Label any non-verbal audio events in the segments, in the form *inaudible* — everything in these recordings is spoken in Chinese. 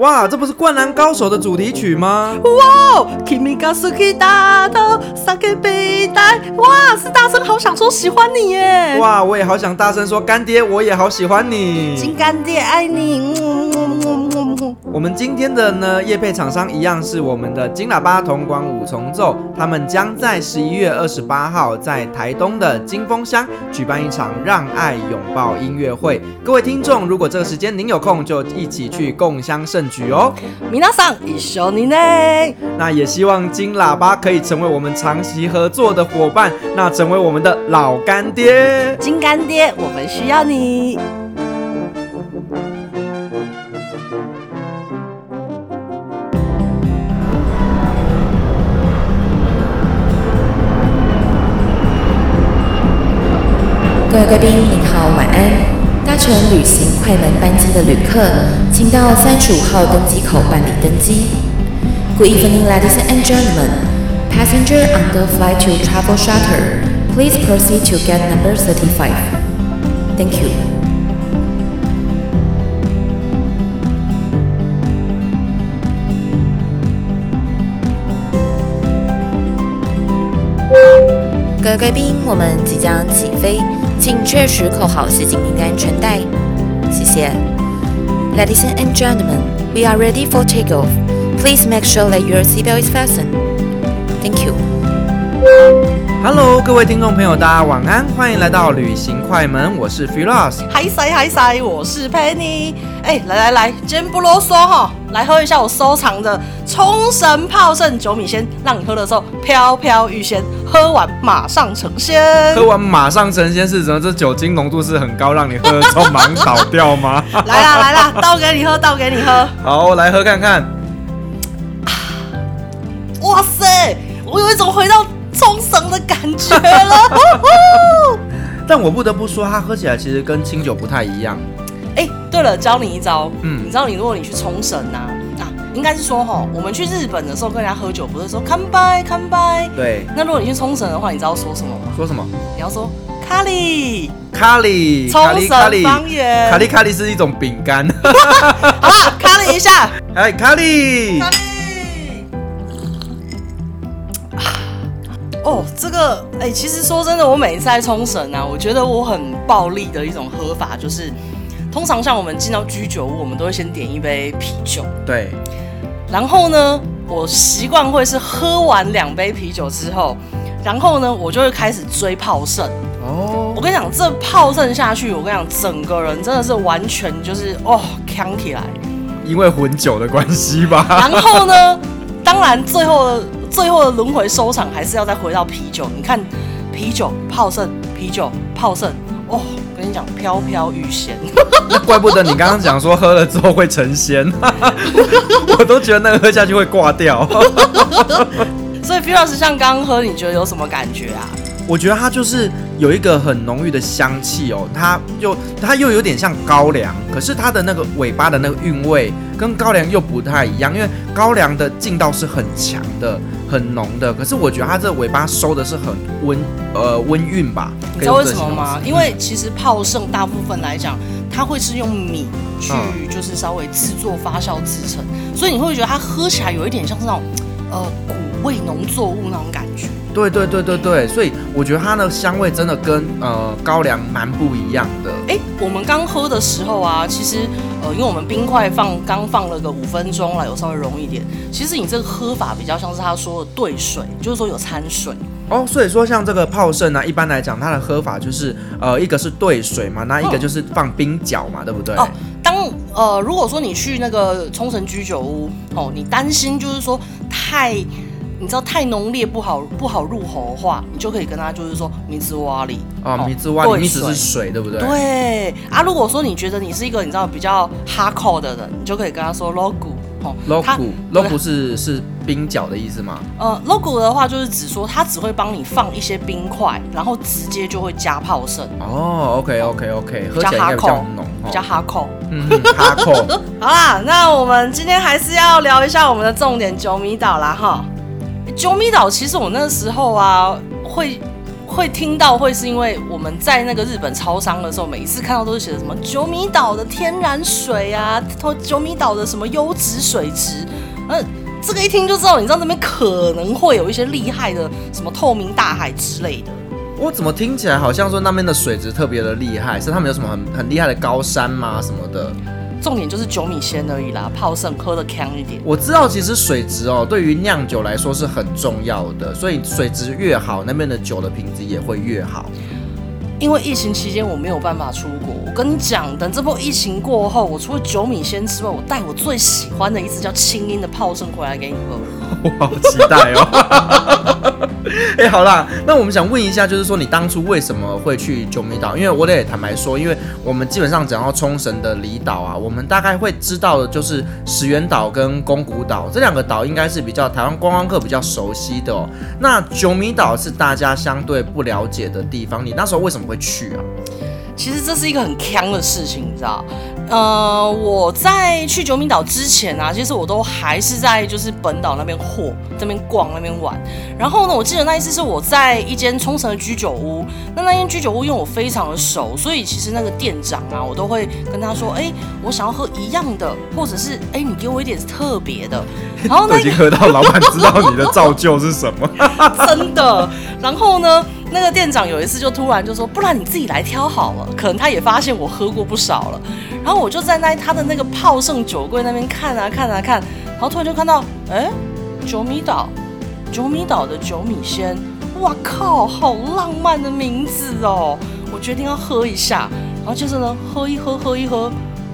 哇，这不是《灌篮高手》的主题曲吗？哇，Kimi ga suki da to sakebi dai，哇，是大声好想说喜欢你耶！哇，我也好想大声说干爹，我也好喜欢你，亲干爹爱你。嗯我们今天的呢业配厂商一样是我们的金喇叭铜管五重奏，他们将在十一月二十八号在台东的金峰乡举办一场让爱拥抱音乐会。各位听众，如果这个时间您有空，就一起去共襄盛举哦。米娜桑，一绪に呢。那也希望金喇叭可以成为我们长期合作的伙伴，那成为我们的老干爹。金干爹，我们需要你。各位贵宾您好，晚安。搭乘旅行快门班机的旅客，请到三十五号登机口办理登机。Good evening, ladies and gentlemen. Passenger on the flight to Travel Shuttle, please proceed to gate number thirty-five. Thank you. 各位贵宾，我们即将起飞。请确实扣好系紧您的安全带，谢谢。Ladies and gentlemen, we are ready for takeoff. Please make sure that your seatbelt is fastened. Thank you. Hello，各位听众朋友，大家晚安，欢迎来到旅行快门，我是 Firas。嗨塞嗨塞，我是 Penny。哎，来来来，真不啰嗦哈，来喝一下我收藏的冲绳泡盛酒米仙，让你喝的时候飘飘欲仙，喝完马上成仙。喝完马上成仙是什么？这酒精浓度是很高，让你喝的时候马上倒掉吗？*laughs* 来啦来啦，倒给你喝，倒给你喝。好，来喝看看。*sighs* 哇塞，我有一种回到。冲绳的感觉了，*laughs* *laughs* 但我不得不说，它喝起来其实跟清酒不太一样。对了，教你一招，嗯，你知道你如果你去冲绳呐，啊，应该是说哈，我们去日本的时候跟人家喝酒，不是说干杯干杯，对。那如果你去冲绳的话，你知道说什么吗？说什么？你要说咖喱咖喱，冲绳方言，咖喱咖喱是一种饼干。*laughs* 好了，咖喱一下，哎，咖喱。咖喱哦，这个哎、欸，其实说真的，我每一次在冲绳啊，我觉得我很暴力的一种喝法，就是通常像我们进到居酒屋，我们都会先点一杯啤酒，对。然后呢，我习惯会是喝完两杯啤酒之后，然后呢，我就会开始追泡盛。哦，我跟你讲，这泡盛下去，我跟你讲，整个人真的是完全就是哦，扛起来。因为混酒的关系吧。然后呢，当然最后。最后的轮回收场还是要再回到啤酒。你看，啤酒泡盛，啤酒泡盛，哦，我跟你讲，飘飘欲仙。那怪不得你刚刚讲说喝了之后会成仙，*laughs* 我都觉得那个喝下去会挂掉。所以 Firas 像刚刚喝，你觉得有什么感觉啊？我觉得它就是有一个很浓郁的香气哦，它又它又有点像高粱，可是它的那个尾巴的那个韵味跟高粱又不太一样，因为高粱的劲道是很强的、很浓的，可是我觉得它这尾巴收的是很温呃温韵吧。你知道为什么吗？因为其实泡盛大部分来讲，它会是用米去就是稍微制作发酵制成，所以你会觉得它喝起来有一点像是那种呃谷味农作物那种感觉。对对对对对，所以我觉得它的香味真的跟呃高粱蛮不一样的。哎，我们刚喝的时候啊，其实呃，因为我们冰块放刚放了个五分钟了，有稍微融一点。其实你这个喝法比较像是他说的兑水，就是说有掺水。哦，所以说像这个泡盛呢，一般来讲它的喝法就是呃，一个是兑水嘛，那一个就是放冰角嘛，嗯、对不对？哦，当呃，如果说你去那个冲绳居酒屋哦，你担心就是说太。你知道太浓烈不好不好入喉的话，你就可以跟他就是说米兹瓦里啊，米兹瓦里，米兹是水，对不对？对啊，如果说你觉得你是一个你知道比较哈口的人，你就可以跟他说 logo 哦，logo，logo 是是冰角的意思吗？呃，logo 的话就是指说它只会帮你放一些冰块，然后直接就会加泡盛。哦，OK OK OK，比较哈口，比较哈口，嗯，哈口。*laughs* 好啦，那我们今天还是要聊一下我们的重点九米岛啦，哈。九米岛，其实我那时候啊，会会听到，会是因为我们在那个日本超商的时候，每一次看到都是写的什么九米岛的天然水啊，九米岛的什么优质水质，呃，这个一听就知道，你知道那边可能会有一些厉害的什么透明大海之类的。我怎么听起来好像说那边的水质特别的厉害？是他们有什么很很厉害的高山吗？什么的？重点就是酒米鲜而已啦，泡盛喝的强一点。我知道，其实水质哦，对于酿酒来说是很重要的，所以水质越好，那边的酒的品质也会越好。因为疫情期间我没有办法出国，我跟你讲，等这波疫情过后，我除了酒米鲜之外，我带我最喜欢的一支叫青音的泡盛回来给你喝。*laughs* 我好期待哦！*laughs* *laughs* 哎、好啦，那我们想问一下，就是说你当初为什么会去九米岛？因为我得坦白说，因为我们基本上讲到冲绳的离岛啊，我们大概会知道的就是石垣岛跟宫古岛这两个岛，应该是比较台湾观光客比较熟悉的哦。那九米岛是大家相对不了解的地方，你那时候为什么会去啊？其实这是一个很坑的事情，你知道？呃，我在去九米岛之前啊，其实我都还是在就是本岛那边货，这边逛那边玩。然后呢，我记得那一次是我在一间冲绳的居酒屋，那那间居酒屋因为我非常的熟，所以其实那个店长啊，我都会跟他说，哎，我想要喝一样的，或者是哎，你给我一点特别的。*laughs* 然后那已经喝到老板知道你的造就是什么，*laughs* 真的。然后呢，那个店长有一次就突然就说，不然你自己来挑好了。可能他也发现我喝过不少了。然后我就在那他的那个泡盛酒柜那边看啊看啊看，然后突然就看到，哎，九米岛，九米岛的酒米仙，哇靠，好浪漫的名字哦！我决定要喝一下，然后接着呢，喝一喝，喝一喝。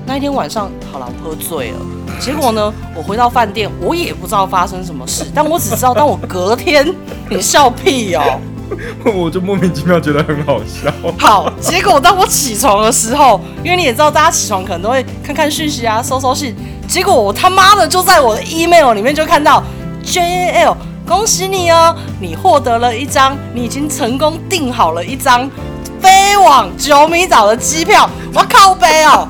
那一天晚上，好了，我喝醉了。结果呢，我回到饭店，我也不知道发生什么事，但我只知道，当我隔天，*laughs* 你笑屁哦。*laughs* 我就莫名其妙觉得很好笑。好，结果当我起床的时候，因为你也知道，大家起床可能都会看看讯息啊，收收信。结果我他妈的就在我的 email 里面就看到 JAL，恭喜你哦，你获得了一张，你已经成功订好了一张飞往九米岛的机票。我靠北哦。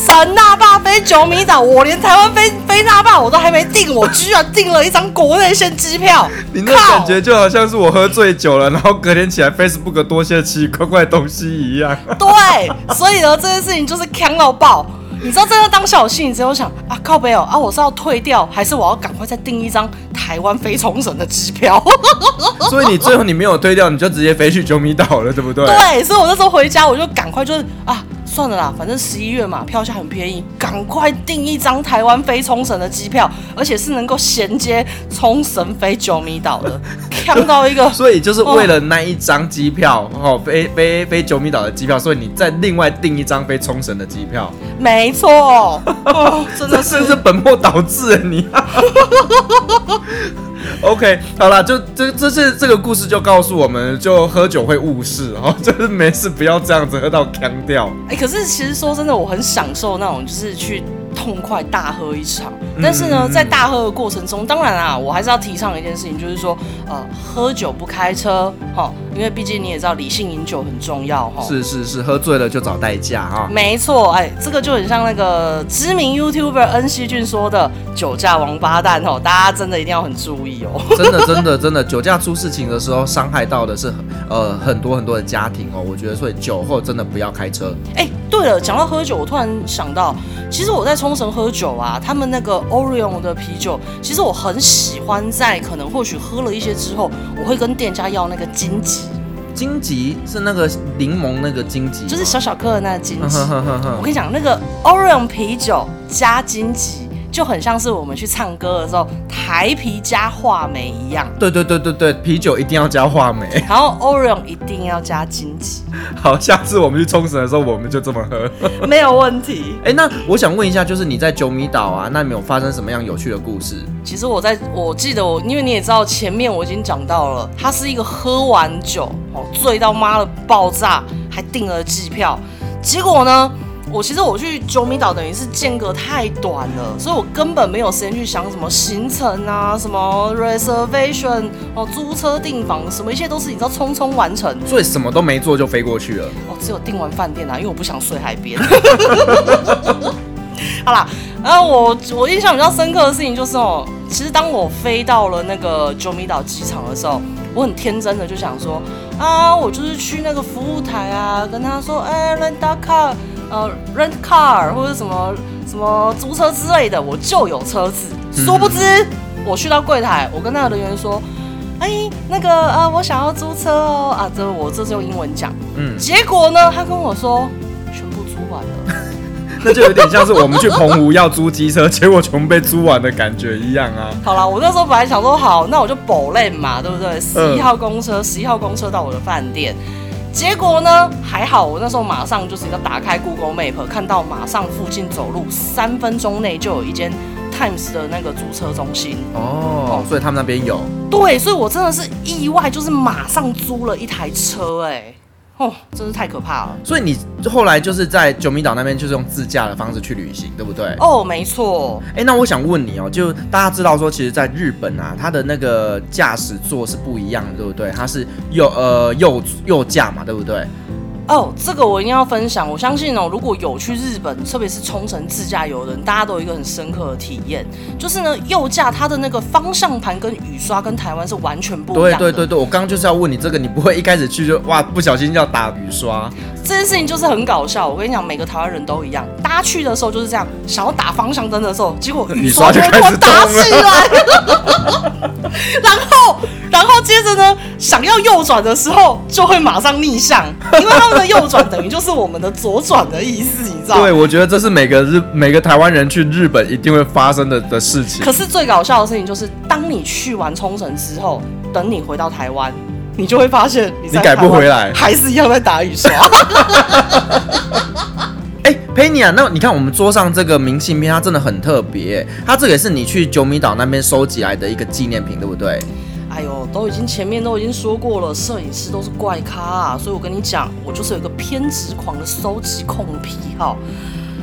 冲绳那霸飞九米岛，我连台湾飞飞那霸我都还没订，我居然订了一张国内线机票。你那感觉就好像是我喝醉酒了，然后隔天起来 Facebook 多些奇奇怪怪的东西一样。*laughs* 对，所以呢，这件事情就是锵到爆。你知道，在那当下我心里只有想啊，靠北哦啊，我是要退掉，还是我要赶快再订一张台湾飞冲绳的机票？*laughs* 所以你最后你没有退掉，你就直接飞去九米岛了，对不对？对，所以我那时候回家，我就赶快就是啊。算了啦，反正十一月嘛，票价很便宜，赶快订一张台湾飞冲绳的机票，而且是能够衔接冲绳飞九米岛的，*laughs* 看到一个。*laughs* 所以就是为了那一张机票哦，飞飞飞九米岛的机票，所以你再另外订一张飞冲绳的机票。没错，*laughs* 哦，真的是是本末倒置你。*laughs* OK，好了，就这这是这个故事就告诉我们，就喝酒会误事哦，*laughs* 就是没事不要这样子喝到腔掉。哎、可是其实说真的，我很享受那种就是去。痛快大喝一场，但是呢，在大喝的过程中，当然啊，我还是要提倡一件事情，就是说，呃，喝酒不开车，哈，因为毕竟你也知道，理性饮酒很重要，哈。是是是，喝醉了就找代驾，哈。没错，哎，这个就很像那个知名 YouTuber 恩熙俊说的“酒驾王八蛋”哦，大家真的一定要很注意哦。*laughs* 真的真的真的，酒驾出事情的时候，伤害到的是呃很多很多的家庭哦。我觉得，所以酒后真的不要开车。哎，对了，讲到喝酒，我突然想到，其实我在冲绳喝酒啊，他们那个 Orion 的啤酒，其实我很喜欢。在可能或许喝了一些之后，我会跟店家要那个荆棘。荆棘是那个柠檬那个荆棘，就是小小颗的那个荆棘。*laughs* 我跟你讲，那个 Orion 啤酒加金桔。就很像是我们去唱歌的时候，台啤加话梅一样。对对对对对，啤酒一定要加话梅，*laughs* 然后 Orion 一定要加金桔。好，下次我们去冲绳的时候，我们就这么喝，*laughs* 没有问题。哎、欸，那我想问一下，就是你在九米岛啊，那你有发生什么样有趣的故事？其实我在我记得我，因为你也知道前面我已经讲到了，他是一个喝完酒哦醉到妈的爆炸，还订了机票，结果呢？我其实我去九米岛等于是间隔太短了，所以我根本没有时间去想什么行程啊，什么 reservation 哦，租车订房，什么一切都是你知道匆匆完成，所以什么都没做就飞过去了。哦，只有订完饭店啊，因为我不想睡海边。*laughs* 好啦，然后我我印象比较深刻的事情就是哦，其实当我飞到了那个九米岛机场的时候，我很天真的就想说啊，我就是去那个服务台啊，跟他说，哎，rent a car，呃，rent car 或者什么什么租车之类的，我就有车子。殊不知，我去到柜台，我跟那个人员说，哎，那个呃，我想要租车哦，啊，这我这是用英文讲，嗯，结果呢，他跟我说全部租完了。*laughs* 那就有点像是我们去澎湖要租机车，结果全被租完的感觉一样啊。*laughs* 好了，我那时候本来想说好，那我就保练嘛，对不对？十一号公车，十一号公车到我的饭店。结果呢，还好，我那时候马上就是要打开 Google Map，看到马上附近走路三分钟内就有一间 Times 的那个租车中心。哦，所以他们那边有。对，所以我真的是意外，就是马上租了一台车，哎。哦，真是太可怕了。所以你后来就是在九米岛那边，就是用自驾的方式去旅行，对不对？哦，没错。哎、欸，那我想问你哦，就大家知道说，其实，在日本啊，它的那个驾驶座是不一样的，对不对？它是右呃右右驾嘛，对不对？哦，这个我一定要分享。我相信哦，如果有去日本，特别是冲绳自驾游的人，大家都有一个很深刻的体验，就是呢，右驾它的那个方向盘跟雨刷跟台湾是完全不一样的。对对对对，我刚刚就是要问你这个，你不会一开始去就哇不小心要打雨刷？这件事情就是很搞笑。我跟你讲，每个台湾人都一样，大家去的时候就是这样，想要打方向灯的时候，结果 *laughs* 雨刷就开始打起来，*laughs* 然后然后接着呢，想要右转的时候就会马上逆向，因为他们的。右转等于就是我们的左转的意思，你知道吗？对，我觉得这是每个日每个台湾人去日本一定会发生的的事情。可是最搞笑的事情就是，当你去完冲绳之后，等你回到台湾，你就会发现你你改不回来，还是一样在打雨刷。*laughs* 哎、欸，佩妮啊，那你看我们桌上这个明信片，它真的很特别，它这个也是你去九米岛那边收集来的一个纪念品，对不对？哎呦，都已经前面都已经说过了，摄影师都是怪咖啊，所以我跟你讲，我就是有一个偏执狂的收集控癖好。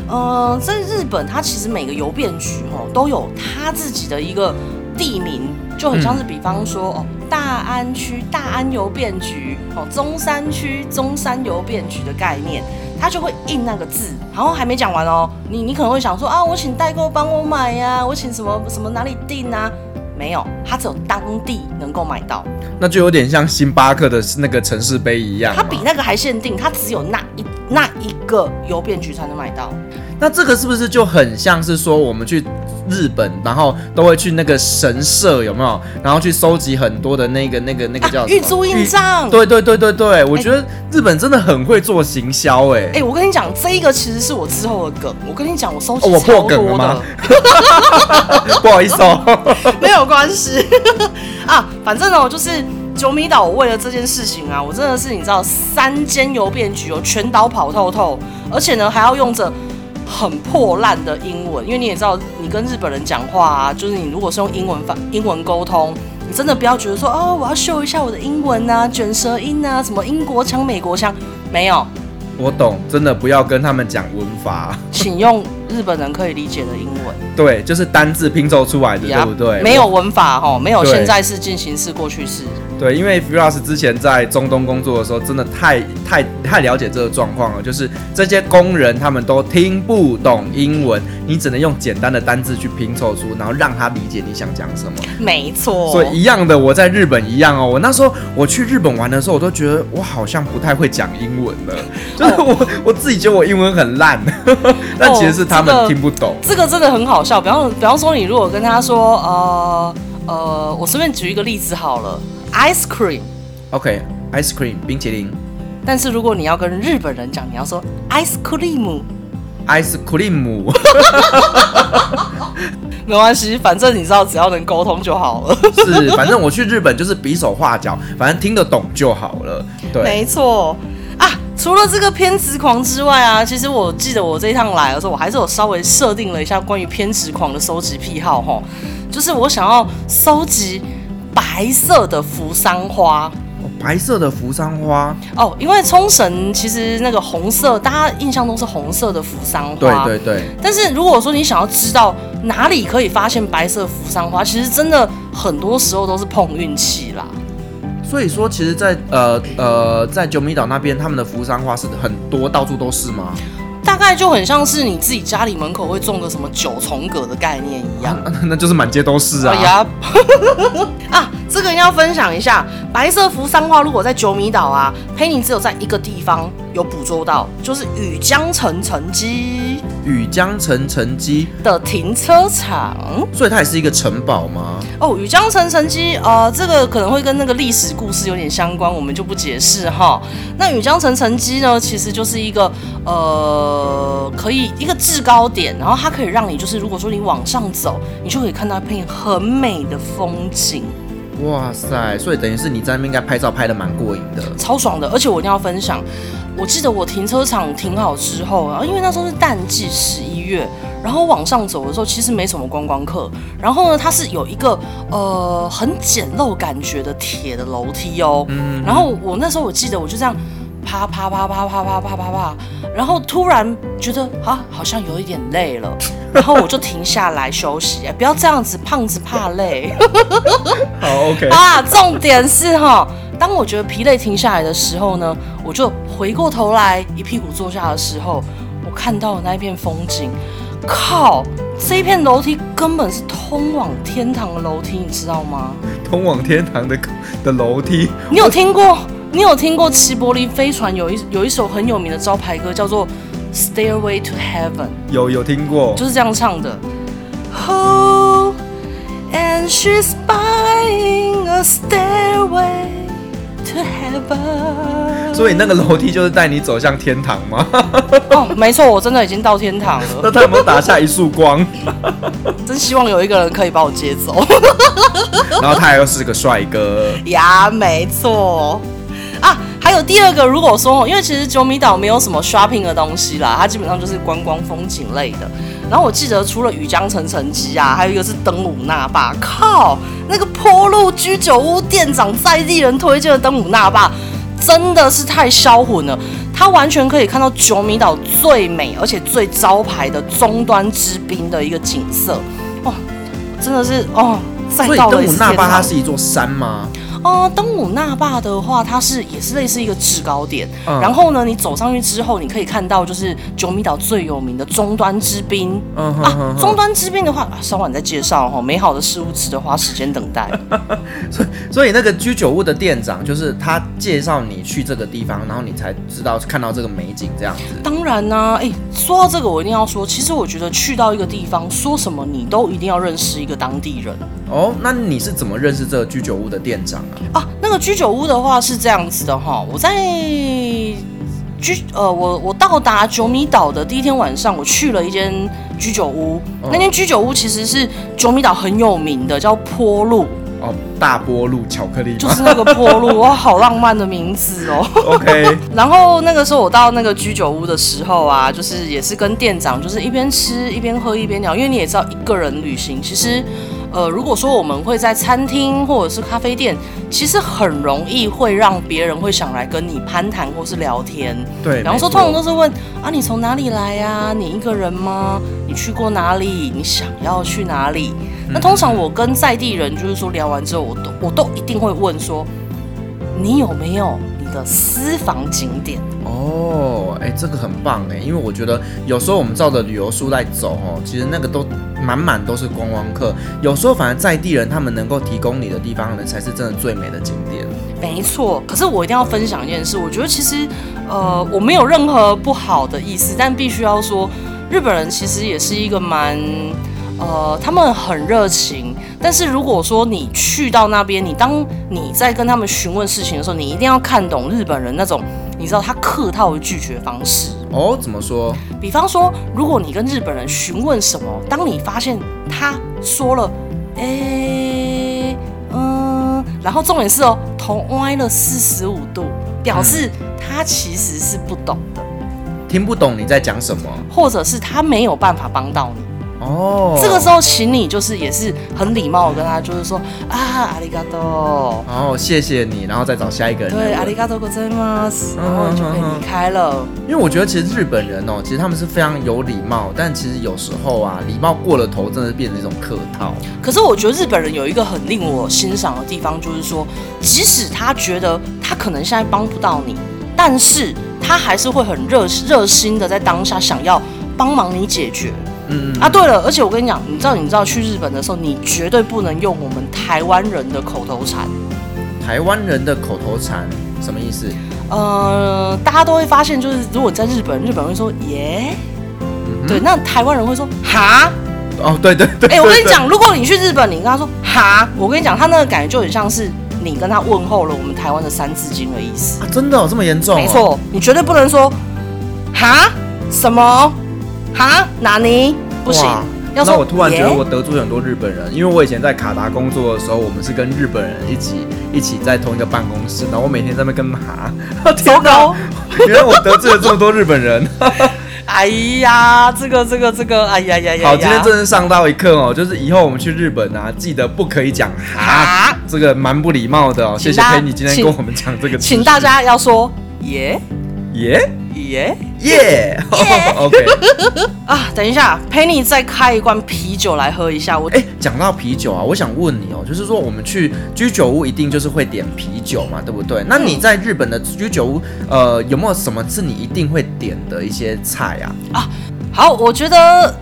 呃，在日本，它其实每个邮便局哦都有它自己的一个地名，就很像是比方说、嗯、哦，大安区大安邮便局哦，中山区中山邮便局的概念，它就会印那个字。然后还没讲完哦，你你可能会想说啊，我请代购帮我买呀、啊，我请什么什么哪里订啊？没有，它只有当地能够买到，那就有点像星巴克的那个城市杯一样。它比那个还限定，它只有那一那一个邮便局才能买到。那这个是不是就很像是说我们去日本，然后都会去那个神社有没有？然后去收集很多的那个那个那个叫玉珠印章。对对对对对，我觉得日本真的很会做行销哎。哎，我跟你讲，这一个其实是我之后的梗。我跟你讲，我收集我破梗了吗？*laughs* 不好意思哦，*laughs* 没有关系 *laughs* 啊。反正呢，就是九米岛，我为了这件事情啊，我真的是你知道，三间邮便局哦，全岛跑透透，而且呢还要用着。很破烂的英文，因为你也知道，你跟日本人讲话啊，就是你如果是用英文发英文沟通，你真的不要觉得说哦，我要秀一下我的英文啊，卷舌音啊，什么英国腔、美国腔，没有。我懂，真的不要跟他们讲文法，请用日本人可以理解的英文。对，就是单字拼凑出来的，对不对？没有文法哈，没有现在式、进行式、过去式。对，因为 Firas 之前在中东工作的时候，真的太太太了解这个状况了。就是这些工人他们都听不懂英文，你只能用简单的单字去拼凑出，然后让他理解你想讲什么。没错。所以一样的，我在日本一样哦。我那时候我去日本玩的时候，我都觉得我好像不太会讲英文了，就是我 *laughs* 我自己觉得我英文很烂，*laughs* 但其实是他们听不懂。这个真的很好笑。比方比方说，你如果跟他说，呃呃，我随便举一个例子好了。Ice cream，OK，ice cream，冰淇淋。但是如果你要跟日本人讲，你要说 ice cream，ice cream，*laughs* 没关系，反正你知道，只要能沟通就好了。是，反正我去日本就是比手画脚，反正听得懂就好了。对，没错啊。除了这个偏执狂之外啊，其实我记得我这一趟来的时候，我还是有稍微设定了一下关于偏执狂的收集癖好齁，就是我想要收集。白色的扶桑花，哦，白色的扶桑花哦，因为冲绳其实那个红色，大家印象中是红色的扶桑花，对对对。但是如果说你想要知道哪里可以发现白色扶桑花，其实真的很多时候都是碰运气啦。所以说，其实在，在呃呃，在九米岛那边，他们的扶桑花是很多，到处都是吗？大概就很像是你自己家里门口会种个什么九重葛的概念一样，啊、那就是满街都是啊！哎呀，*laughs* 啊，这个一定要分享一下。白色扶桑花如果在九米岛啊，佩妮只有在一个地方有捕捉到，就是雨江城城基。雨江城城基的停车场，所以它也是一个城堡吗？哦，雨江城城基，呃，这个可能会跟那个历史故事有点相关，我们就不解释哈。那雨江城城基呢，其实就是一个呃，可以一个制高点，然后它可以让你就是，如果说你往上走，你就可以看到一片很美的风景。哇塞！所以等于是你在那边应该拍照拍得蛮过瘾的，超爽的。而且我一定要分享，我记得我停车场停好之后，然后因为那时候是淡季十一月，然后往上走的时候其实没什么观光客。然后呢，它是有一个呃很简陋感觉的铁的楼梯哦。嗯。然后我那时候我记得我就这样。啪啪啪啪啪啪啪啪啪，然后突然觉得啊，好像有一点累了，然后我就停下来休息。不要这样子，胖子怕累。好，*laughs* OK。*laughs* 啊，重点是哈，当我觉得疲累停下来的时候呢，我就回过头来，一屁股坐下的时候，我看到了那一片风景。靠，这一片楼梯根本是通往天堂的楼梯，你知道吗？通往天堂的的楼梯，你有听过？你有听过齐柏林飞船有一有一首很有名的招牌歌，叫做《Stairway to Heaven》。有有听过，就是这样唱的。Oh, and she's buying a stairway to heaven。所以那个楼梯就是带你走向天堂吗？*laughs* 哦，没错，我真的已经到天堂了。*laughs* 那他有没有打下一束光？*laughs* 真希望有一个人可以把我接走。然后他又是个帅哥。呀，没错。第二个，如果说，因为其实九米岛没有什么 shopping 的东西啦，它基本上就是观光风景类的。然后我记得除了雨江城城基啊，还有一个是登武那霸。靠，那个坡路居酒屋店长在地人推荐的登武那霸，真的是太销魂了。它完全可以看到九米岛最美而且最招牌的终端之滨的一个景色。哦，真的是哦，再到。登武那霸它是一座山吗？哦，登武那霸的话，它是也是类似一个制高点。嗯、然后呢，你走上去之后，你可以看到就是九米岛最有名的终端之滨。嗯哼哼哼啊，终端之滨的话，稍晚再介绍哈。美好的事物值得花时间等待。*laughs* 所以，所以那个居酒屋的店长，就是他介绍你去这个地方，然后你才知道看到这个美景这样子。当然呢、啊，哎，说到这个，我一定要说，其实我觉得去到一个地方，说什么你都一定要认识一个当地人。哦，那你是怎么认识这个居酒屋的店长啊？啊，那个居酒屋的话是这样子的哈，我在居呃，我我到达九米岛的第一天晚上，我去了一间居酒屋。哦、那间居酒屋其实是九米岛很有名的，叫坡路。哦，大波路巧克力，就是那个坡路，*laughs* 哇，好浪漫的名字哦。OK。*laughs* 然后那个时候我到那个居酒屋的时候啊，就是也是跟店长，就是一边吃一边喝一边聊，因为你也知道一个人旅行其实。呃，如果说我们会在餐厅或者是咖啡店，其实很容易会让别人会想来跟你攀谈或是聊天。对，然后说通常都是问啊，你从哪里来呀？你一个人吗？你去过哪里？你想要去哪里？嗯、那通常我跟在地人就是说聊完之后，我都我都一定会问说，你有没有你的私房景点？哦，哎，这个很棒哎，因为我觉得有时候我们照着旅游书在走哦，其实那个都。满满都是观光客，有时候反而在地人他们能够提供你的地方呢，才是真的最美的景点。没错，可是我一定要分享一件事，我觉得其实，呃，我没有任何不好的意思，但必须要说，日本人其实也是一个蛮，呃，他们很热情。但是如果说你去到那边，你当你在跟他们询问事情的时候，你一定要看懂日本人那种，你知道他客套的拒绝方式。哦，怎么说？比方说，如果你跟日本人询问什么，当你发现他说了，哎、欸，嗯，然后重点是哦，头歪了四十五度，表示他其实是不懂的，听不懂你在讲什么，或者是他没有办法帮到你。哦，这个时候请你就是也是很礼貌的跟他就是说啊，阿里嘎多，哦，谢谢你，然后再找下一个人。对，阿里嘎多ございます，然后就可以离开了。因为我觉得其实日本人哦，其实他们是非常有礼貌，但其实有时候啊，礼貌过了头，真的变成一种客套。可是我觉得日本人有一个很令我欣赏的地方，就是说，即使他觉得他可能现在帮不到你，但是。 他还是会很热热心的在当下想要帮忙你解决。 嗯，嗯啊，对了，而且我跟你讲，你知道你知道去日本的时候，你绝对不能用我们台湾人的口头禅。台湾人的口头禅什么意思？呃，大家都会发现，就是如果在日本，日本人会说耶，嗯、对，那台湾人会说哈。哦，对对对。哎、欸，我跟你讲，如果你去日本，你跟他说哈，我跟你讲，他那个感觉就很像是你跟他问候了我们台湾的三字经的意思啊！真的、哦、这么严重、哦？没错，你绝对不能说哈什么哈哪里不行。要那我突然觉得我得罪很多日本人，因为我以前在卡达工作的时候，我们是跟日本人一起一起在同一个办公室，然后我每天在那边跟哈。*laughs* 糟糕，原来我得罪了这么多日本人。*laughs* 哎呀，这个这个这个，哎呀呀呀！好，今天真是上到一课哦，就是以后我们去日本啊，记得不可以讲哈，这个蛮不礼貌的哦。谢谢 Penny 今天跟我们讲这个，请大家要说耶耶耶耶，*laughs* OK *laughs* 啊，等一下，Penny 再开一罐啤酒来喝一下。我哎，讲到啤酒啊，我想问你哦，就是说我们去居酒屋一定就是会点啤酒嘛，对不对？那你在日本的居酒屋，呃，有没有什么是你一定会点的一些菜啊？啊，好，我觉得。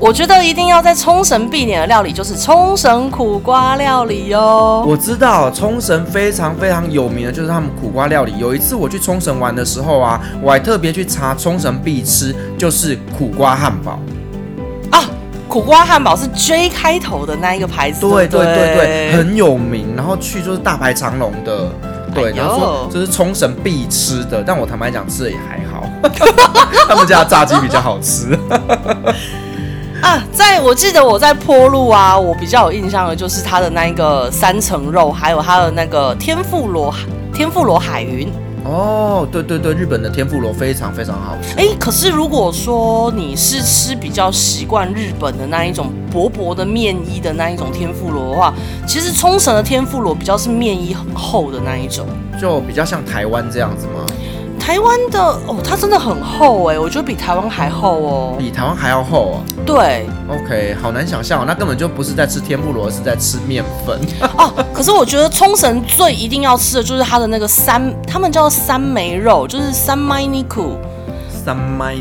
我觉得一定要在冲绳必点的料理就是冲绳苦瓜料理哦。我知道冲绳非常非常有名的就是他们苦瓜料理。有一次我去冲绳玩的时候啊，我还特别去查冲绳必吃就是苦瓜汉堡啊。苦瓜汉堡是 J 开头的那一个牌子，对对对对，很有名。然后去就是大排长龙的，对，然后说这是冲绳必吃的。但我坦白讲吃的也还好，*laughs* 他们家的炸鸡比较好吃。啊，在我记得我在坡路啊，我比较有印象的就是它的那一个三层肉，还有它的那个天妇罗天妇罗海云。哦，对对对，日本的天妇罗非常非常好吃。哎，可是如果说你是吃比较习惯日本的那一种薄薄的面衣的那一种天妇罗的话，其实冲绳的天妇罗比较是面衣很厚的那一种，就比较像台湾这样子吗？台湾的哦，它真的很厚哎，我觉得比台湾还厚哦，比台湾还要厚啊。对，OK，好难想象哦，那根本就不是在吃天妇罗，是在吃面粉 *laughs* 哦。可是我觉得冲绳最一定要吃的就是它的那个三，他们叫三梅肉，就是三枚尼库，三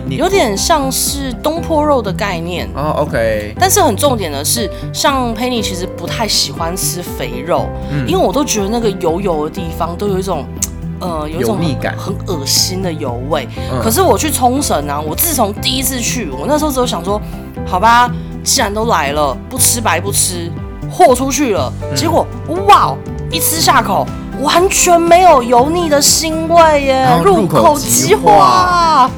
有点像是东坡肉的概念哦。OK，但是很重点的是，像 Penny 其实不太喜欢吃肥肉，嗯，因为我都觉得那个油油的地方都有一种。呃，有一种很恶心的油味。嗯、可是我去冲绳啊，我自从第一次去，我那时候只有想说，好吧，既然都来了，不吃白不吃，豁出去了。嗯、结果哇，一吃下口，完全没有油腻的腥味耶，入口即化。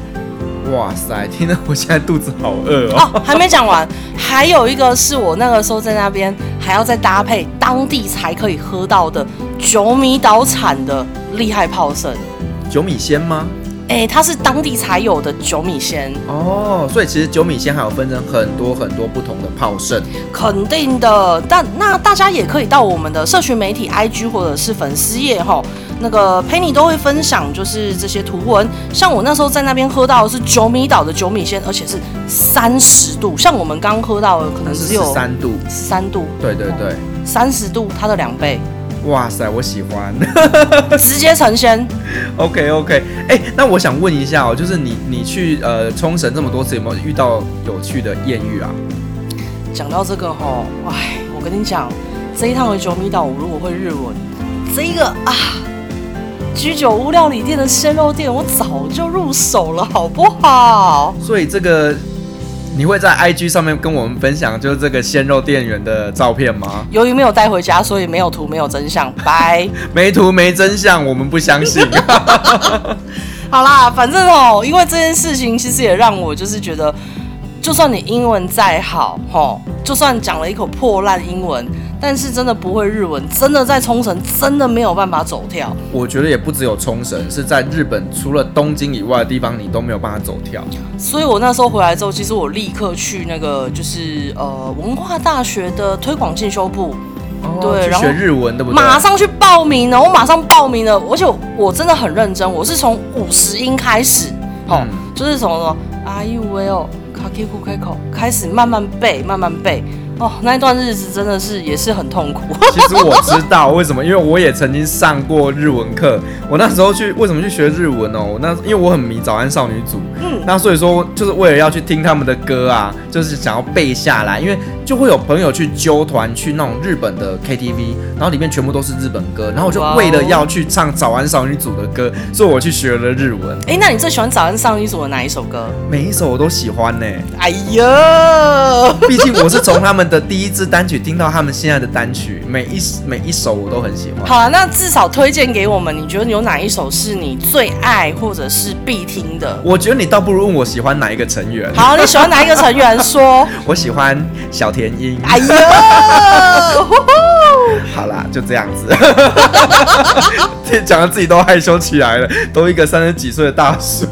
哇塞，听得我现在肚子好饿哦。哦，还没讲完，还有一个是我那个时候在那边还要再搭配当地才可以喝到的九米岛产的厉害泡盛。九米鲜吗？哎、欸，它是当地才有的九米鲜哦，所以其实九米鲜还有分成很多很多不同的泡盛。肯定的，但那大家也可以到我们的社群媒体 IG 或者是粉丝页哈。那个 Penny 都会分享，就是这些图文。像我那时候在那边喝到的是九米岛的九米鲜，而且是三十度。像我们刚喝到的可能只有三度，三度。对对对，三十度它的两倍。哇塞，我喜欢，*laughs* 直接成仙。OK OK，哎、欸，那我想问一下哦，就是你你去呃冲绳这么多次，有没有遇到有趣的艳遇啊？讲到这个吼，哎，我跟你讲，这一趟回九米岛，我如果会日文，这一个啊。居酒屋料理店的鲜肉店，我早就入手了，好不好？所以这个你会在 IG 上面跟我们分享，就是这个鲜肉店员的照片吗？由于没有带回家，所以没有图，没有真相。拜，*laughs* 没图没真相，我们不相信。*laughs* 好啦，反正哦，因为这件事情，其实也让我就是觉得，就算你英文再好，吼，就算讲了一口破烂英文。但是真的不会日文，真的在冲绳真的没有办法走跳。我觉得也不只有冲绳，是在日本除了东京以外的地方，你都没有办法走跳。所以我那时候回来之后，其实我立刻去那个就是呃文化大学的推广进修部，哦、对，然后学日文对不对？马上去报名了，我马上报名了，而且我真的很认真，我是从五十音开始，哦，嗯、就是从什么 Are you well？Kakeru Keiko 开始慢慢背，慢慢背。哦，那一段日子真的是也是很痛苦。*laughs* 其实我知道为什么，因为我也曾经上过日文课。我那时候去为什么去学日文哦？我那因为我很迷早安少女组，嗯，那所以说就是为了要去听他们的歌啊，就是想要背下来，因为就会有朋友去揪团去那种日本的 KTV，然后里面全部都是日本歌，然后我就为了要去唱早安少女组的歌，所以我去学了日文。哎，那你最喜欢早安少女组的哪一首歌？每一首我都喜欢呢。哎呀，毕竟我是从他们。的第一支单曲听到他们现在的单曲，每一每一首我都很喜欢。好啊，那至少推荐给我们，你觉得有哪一首是你最爱或者是必听的？我觉得你倒不如问我喜欢哪一个成员。好，你喜欢哪一个成员？说。我喜欢小田樱。哎呦，*laughs* 好啦，就这样子。*laughs* 讲的自己都害羞起来了，都一个三十几岁的大叔。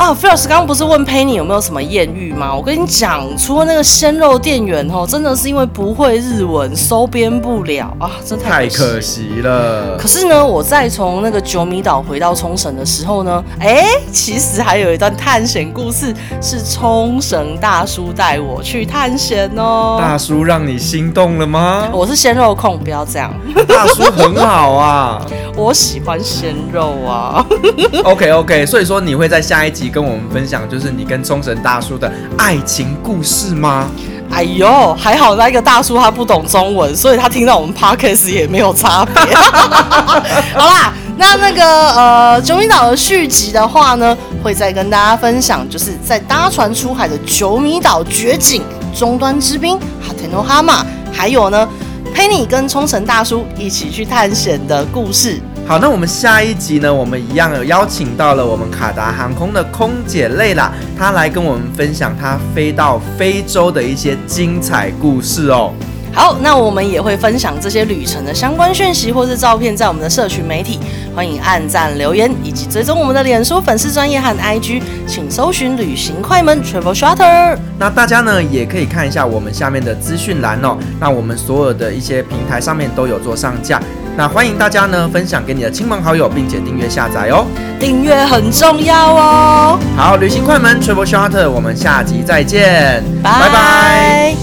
啊菲尔斯刚刚不是问佩妮有没有什么艳遇吗？我跟你讲，除了那个鲜肉店员哦，真的是因为不会日文，收编不了啊，真太可惜，了。可是呢，我再从那个九米岛回到冲绳的时候呢，哎，其实还有一段探险故事，是冲绳大叔带我去探险哦。大叔让你心动了吗？我是鲜肉控，不要这样。大叔很好啊，*laughs* 我喜欢鲜肉啊。*laughs* OK OK，所以说你会在下一集。跟我们分享，就是你跟冲绳大叔的爱情故事吗？哎呦，还好那个大叔他不懂中文，所以他听到我们 podcast 也没有差别。*laughs* 好啦，那那个呃九米岛的续集的话呢，会再跟大家分享，就是在搭船出海的九米岛绝景、终端之滨、哈特诺哈马，还有呢佩妮跟冲绳大叔一起去探险的故事。好，那我们下一集呢，我们一样有邀请到了我们卡达航空的空姐蕾拉，她来跟我们分享她飞到非洲的一些精彩故事哦。好，那我们也会分享这些旅程的相关讯息或是照片，在我们的社群媒体，欢迎按赞留言以及追踪我们的脸书粉丝专业和 IG，请搜寻旅行快门 Travel Shutter。那大家呢也可以看一下我们下面的资讯栏哦，那我们所有的一些平台上面都有做上架。那欢迎大家呢分享给你的亲朋好友，并且订阅下载哦。订阅很重要哦。好，旅行快门 Travel Shutter，我们下集再见，拜拜。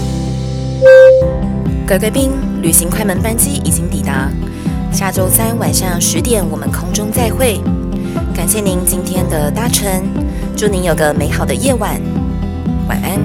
各位贵宾，旅行快门班机已经抵达，下周三晚上十点我们空中再会。感谢您今天的搭乘，祝您有个美好的夜晚，晚安。